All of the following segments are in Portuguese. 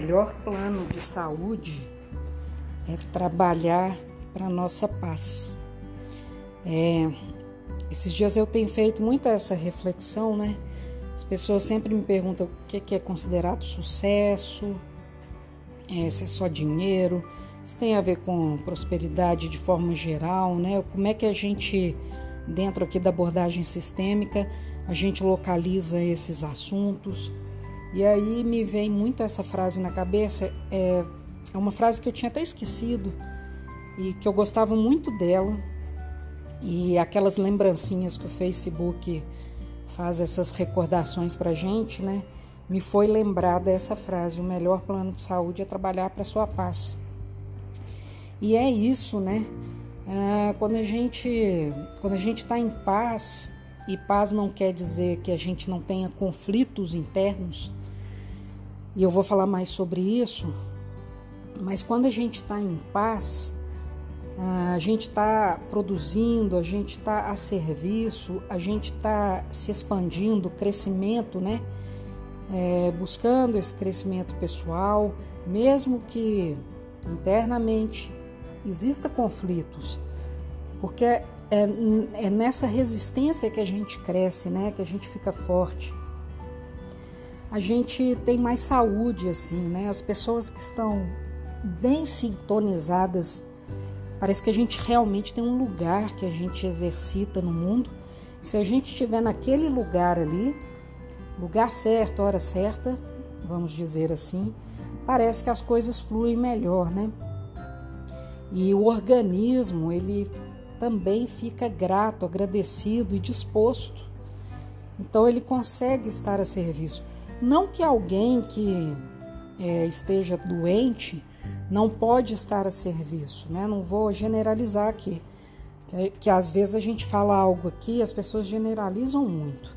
melhor plano de saúde é trabalhar para nossa paz. É, esses dias eu tenho feito muita essa reflexão, né? As pessoas sempre me perguntam o que é considerado sucesso, é, se é só dinheiro, se tem a ver com prosperidade de forma geral, né? Como é que a gente, dentro aqui da abordagem sistêmica, a gente localiza esses assuntos. E aí me vem muito essa frase na cabeça, é, é uma frase que eu tinha até esquecido e que eu gostava muito dela. E aquelas lembrancinhas que o Facebook faz essas recordações para gente, né? Me foi lembrar dessa frase: o melhor plano de saúde é trabalhar para sua paz. E é isso, né? Ah, quando a gente quando a gente está em paz e paz não quer dizer que a gente não tenha conflitos internos. E eu vou falar mais sobre isso. Mas quando a gente está em paz, a gente está produzindo, a gente está a serviço, a gente está se expandindo, crescimento, né? É, buscando esse crescimento pessoal, mesmo que internamente exista conflitos, porque é, é nessa resistência que a gente cresce, né? Que a gente fica forte. A gente tem mais saúde, assim, né? As pessoas que estão bem sintonizadas Parece que a gente realmente tem um lugar que a gente exercita no mundo. Se a gente estiver naquele lugar ali, lugar certo, hora certa, vamos dizer assim, parece que as coisas fluem melhor, né? E o organismo, ele também fica grato, agradecido e disposto. Então ele consegue estar a serviço. Não que alguém que é, esteja doente não pode estar a serviço, né? Não vou generalizar aqui, que, que às vezes a gente fala algo aqui, as pessoas generalizam muito.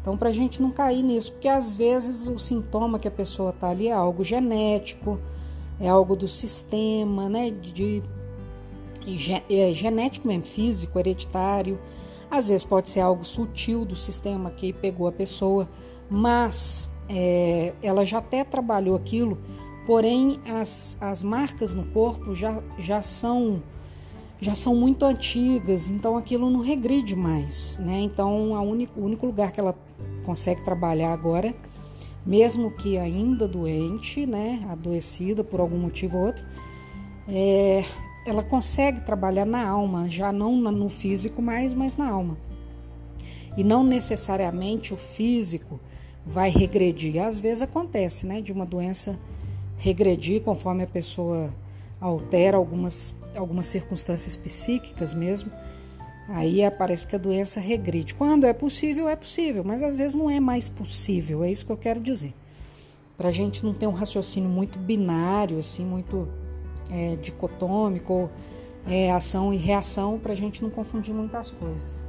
Então, para a gente não cair nisso, porque às vezes o sintoma que a pessoa está ali é algo genético, é algo do sistema, né? De, de é genético mesmo, físico, hereditário. Às vezes pode ser algo sutil do sistema que pegou a pessoa, mas é, ela já até trabalhou aquilo porém as, as marcas no corpo já, já são já são muito antigas, então aquilo não regride mais, né? Então a único, o único lugar que ela consegue trabalhar agora, mesmo que ainda doente, né, adoecida por algum motivo ou outro, é, ela consegue trabalhar na alma, já não no físico mais, mas na alma. E não necessariamente o físico vai regredir. Às vezes acontece, né, de uma doença regredir conforme a pessoa altera algumas, algumas circunstâncias psíquicas mesmo. Aí parece que a doença regride. Quando é possível, é possível, mas às vezes não é mais possível, é isso que eu quero dizer. Para a gente não ter um raciocínio muito binário, assim, muito é, dicotômico, é, ação e reação, para a gente não confundir muitas coisas.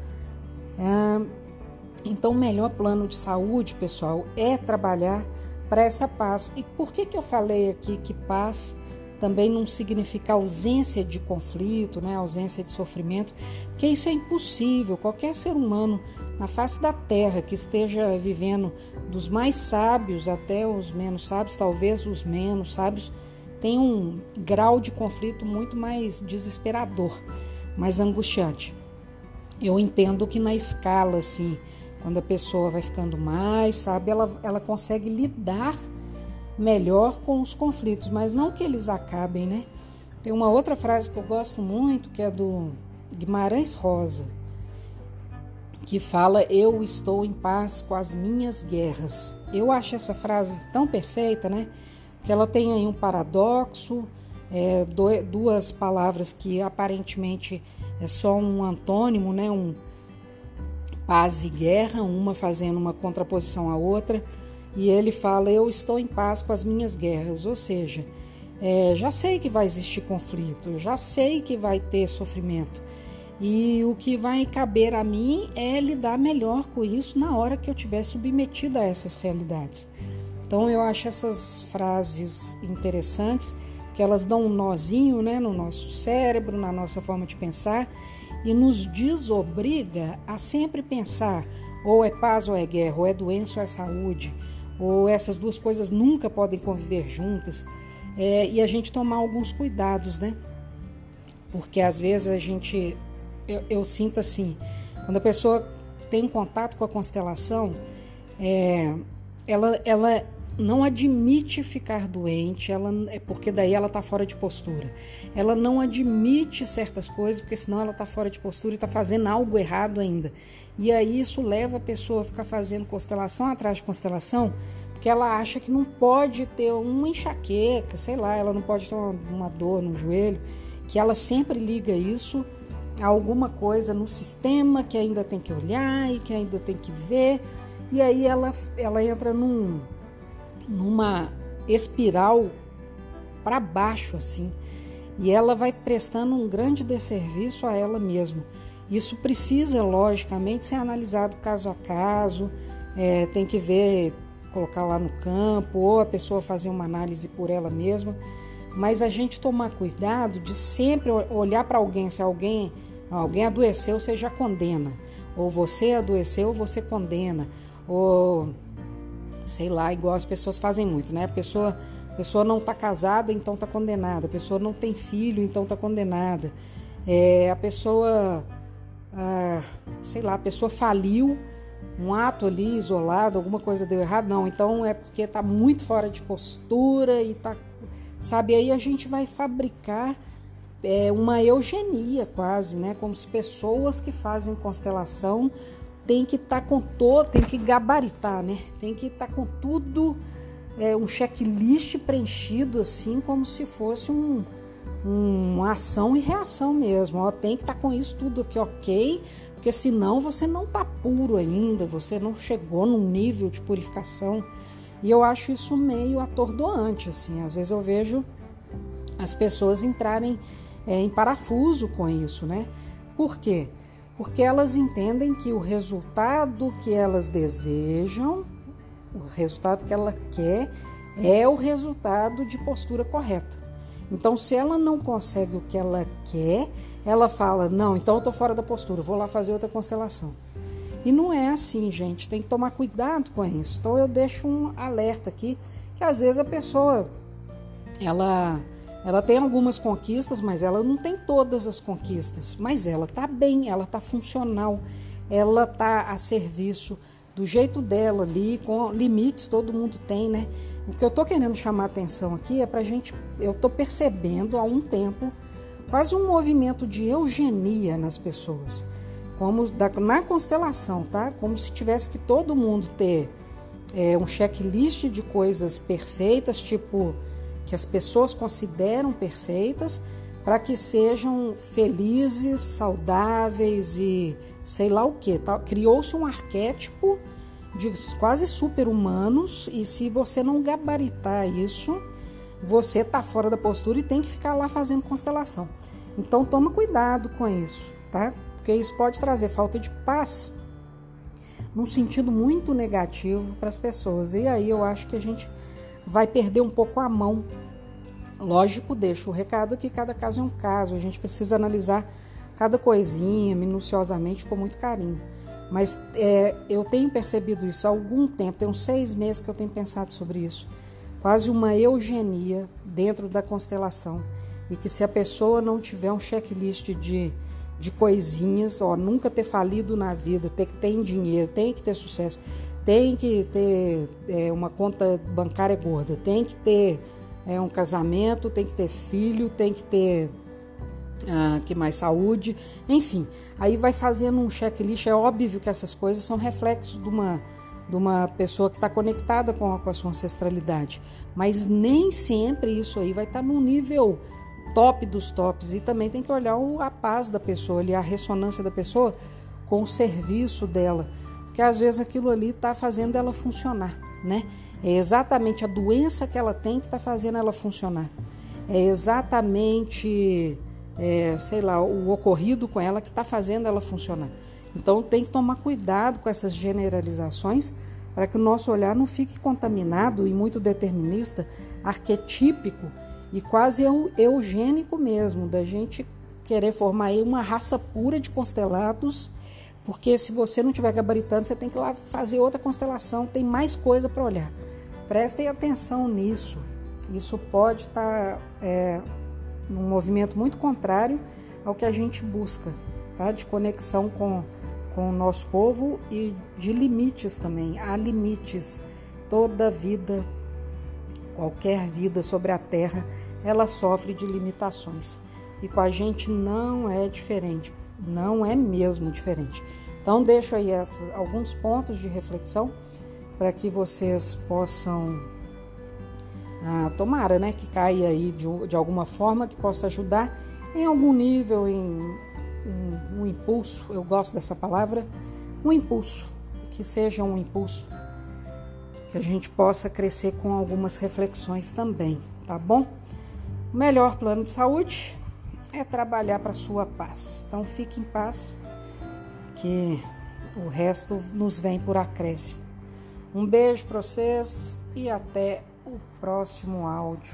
Então, o melhor plano de saúde, pessoal, é trabalhar para essa paz. E por que, que eu falei aqui que paz também não significa ausência de conflito, né? ausência de sofrimento? Porque isso é impossível. Qualquer ser humano na face da terra que esteja vivendo, dos mais sábios até os menos sábios, talvez os menos sábios, tem um grau de conflito muito mais desesperador, mais angustiante. Eu entendo que na escala assim quando a pessoa vai ficando mais, sabe, ela, ela consegue lidar melhor com os conflitos, mas não que eles acabem, né? Tem uma outra frase que eu gosto muito, que é do Guimarães Rosa, que fala: Eu estou em paz com as minhas guerras. Eu acho essa frase tão perfeita, né? Que ela tem aí um paradoxo, é, duas palavras que aparentemente é só um antônimo, né? Um, paz e guerra, uma fazendo uma contraposição à outra, e ele fala: Eu estou em paz com as minhas guerras, ou seja, é, já sei que vai existir conflito, já sei que vai ter sofrimento, e o que vai caber a mim é lidar melhor com isso na hora que eu estiver submetida a essas realidades. Então eu acho essas frases interessantes, que elas dão um nozinho né, no nosso cérebro, na nossa forma de pensar e nos desobriga a sempre pensar ou é paz ou é guerra, ou é doença ou é saúde, ou essas duas coisas nunca podem conviver juntas. É, e a gente tomar alguns cuidados, né? Porque às vezes a gente, eu, eu sinto assim, quando a pessoa tem contato com a constelação, é, ela, ela não admite ficar doente, ela é porque daí ela está fora de postura. Ela não admite certas coisas, porque senão ela está fora de postura e está fazendo algo errado ainda. E aí isso leva a pessoa a ficar fazendo constelação atrás de constelação, porque ela acha que não pode ter uma enxaqueca, sei lá, ela não pode ter uma, uma dor no joelho, que ela sempre liga isso a alguma coisa no sistema que ainda tem que olhar e que ainda tem que ver. E aí ela, ela entra num numa espiral para baixo assim. E ela vai prestando um grande desserviço a ela mesma. Isso precisa, logicamente, ser analisado caso a caso, é, tem que ver, colocar lá no campo, ou a pessoa fazer uma análise por ela mesma. Mas a gente tomar cuidado de sempre olhar para alguém, se alguém, alguém adoeceu, você já condena. Ou você adoeceu, você condena. Ou sei lá, igual as pessoas fazem muito, né? A pessoa, a pessoa não está casada, então está condenada. A pessoa não tem filho, então está condenada. É, a pessoa, ah, sei lá, a pessoa faliu, um ato ali isolado, alguma coisa deu errado, não. Então é porque está muito fora de postura e tá, sabe? Aí a gente vai fabricar é, uma eugenia quase, né? Como se pessoas que fazem constelação tem que estar tá com todo, tem que gabaritar, né? Tem que estar tá com tudo, é, um checklist preenchido assim, como se fosse um, um, uma ação e reação mesmo. Ó, tem que estar tá com isso tudo aqui, ok? Porque senão você não está puro ainda, você não chegou num nível de purificação. E eu acho isso meio atordoante, assim. Às vezes eu vejo as pessoas entrarem é, em parafuso com isso, né? Por quê? porque elas entendem que o resultado que elas desejam, o resultado que ela quer, é o resultado de postura correta. Então, se ela não consegue o que ela quer, ela fala: Não, então eu estou fora da postura, vou lá fazer outra constelação. E não é assim, gente, tem que tomar cuidado com isso. Então, eu deixo um alerta aqui que às vezes a pessoa ela ela tem algumas conquistas, mas ela não tem todas as conquistas. Mas ela está bem, ela está funcional, ela está a serviço do jeito dela ali, com limites todo mundo tem, né? O que eu estou querendo chamar a atenção aqui é para gente, eu estou percebendo há um tempo quase um movimento de eugenia nas pessoas, como da, na constelação, tá? Como se tivesse que todo mundo ter é, um checklist de coisas perfeitas, tipo que as pessoas consideram perfeitas para que sejam felizes, saudáveis e sei lá o que. Tá? Criou-se um arquétipo de quase super-humanos e se você não gabaritar isso, você está fora da postura e tem que ficar lá fazendo constelação. Então toma cuidado com isso, tá? Porque isso pode trazer falta de paz num sentido muito negativo para as pessoas. E aí eu acho que a gente vai perder um pouco a mão. Lógico, deixo o recado que cada caso é um caso, a gente precisa analisar cada coisinha minuciosamente com muito carinho. Mas é, eu tenho percebido isso há algum tempo, tem uns seis meses que eu tenho pensado sobre isso. Quase uma eugenia dentro da constelação. E que se a pessoa não tiver um checklist de, de coisinhas, ó, nunca ter falido na vida, ter que ter dinheiro, tem que ter sucesso, tem que ter é, uma conta bancária gorda, tem que ter é, um casamento, tem que ter filho, tem que ter ah, que mais? Saúde, enfim. Aí vai fazendo um checklist. É óbvio que essas coisas são reflexos de uma, de uma pessoa que está conectada com a, com a sua ancestralidade, mas nem sempre isso aí vai estar tá no nível top dos tops. E também tem que olhar a paz da pessoa, olhar a ressonância da pessoa com o serviço dela que às vezes aquilo ali está fazendo ela funcionar, né? É exatamente a doença que ela tem que está fazendo ela funcionar. É exatamente, é, sei lá, o ocorrido com ela que está fazendo ela funcionar. Então tem que tomar cuidado com essas generalizações para que o nosso olhar não fique contaminado e muito determinista, arquetípico e quase eugênico mesmo, da gente querer formar aí uma raça pura de constelados Porque se você não estiver gabaritando, você tem que ir lá fazer outra constelação, tem mais coisa para olhar. Prestem atenção nisso. Isso pode estar tá, é, num movimento muito contrário ao que a gente busca, tá? De conexão com, com o nosso povo e de limites também. Há limites. Toda vida, qualquer vida sobre a Terra, ela sofre de limitações. E com a gente não é diferente, não é mesmo diferente. Então deixo aí essa, alguns pontos de reflexão para que vocês possam ah, tomara, né, que caia aí de, de alguma forma que possa ajudar em algum nível, em um, um impulso. Eu gosto dessa palavra, um impulso, que seja um impulso que a gente possa crescer com algumas reflexões também, tá bom? Melhor plano de saúde é trabalhar para sua paz. Então fique em paz, que o resto nos vem por acréscimo. Um beijo para vocês e até o próximo áudio.